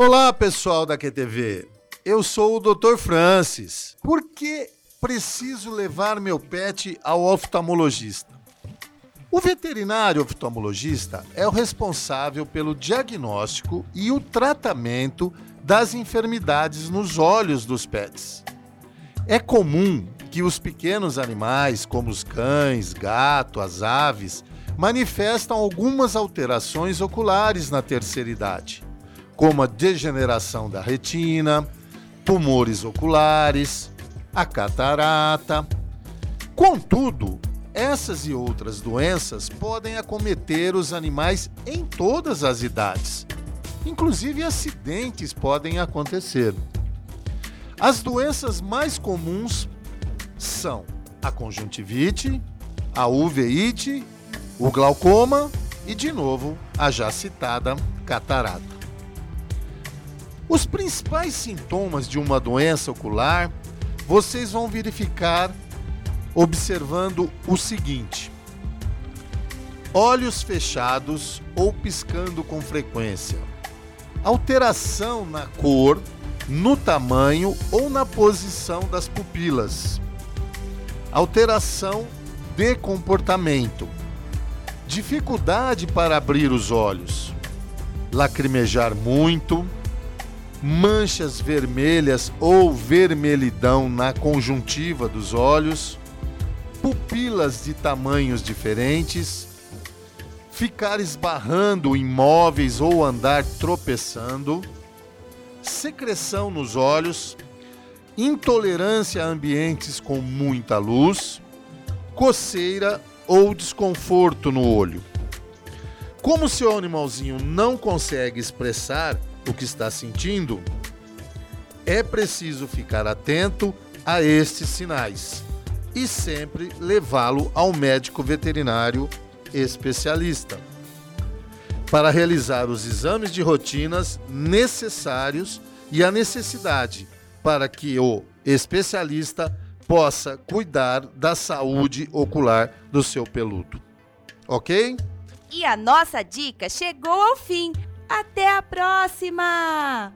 Olá, pessoal da QTV. Eu sou o Dr. Francis. Por que preciso levar meu pet ao oftalmologista? O veterinário oftalmologista é o responsável pelo diagnóstico e o tratamento das enfermidades nos olhos dos pets. É comum que os pequenos animais, como os cães, gato, as aves, manifestam algumas alterações oculares na terceira idade, como a degeneração da retina, tumores oculares, a catarata. Contudo, essas e outras doenças podem acometer os animais em todas as idades. Inclusive, acidentes podem acontecer. As doenças mais comuns são a conjuntivite, a uveíte, o glaucoma e, de novo, a já citada catarata. Os principais sintomas de uma doença ocular vocês vão verificar observando o seguinte: olhos fechados ou piscando com frequência, alteração na cor, no tamanho ou na posição das pupilas, alteração de comportamento, dificuldade para abrir os olhos, lacrimejar muito, manchas vermelhas ou vermelhidão na conjuntiva dos olhos, pupilas de tamanhos diferentes, ficar esbarrando em móveis ou andar tropeçando, secreção nos olhos, intolerância a ambientes com muita luz, coceira ou desconforto no olho. Como seu animalzinho não consegue expressar o que está sentindo, é preciso ficar atento a estes sinais e sempre levá-lo ao médico veterinário especialista para realizar os exames de rotinas necessários e a necessidade para que o especialista possa cuidar da saúde ocular do seu peludo. Ok? E a nossa dica chegou ao fim. Até a próxima!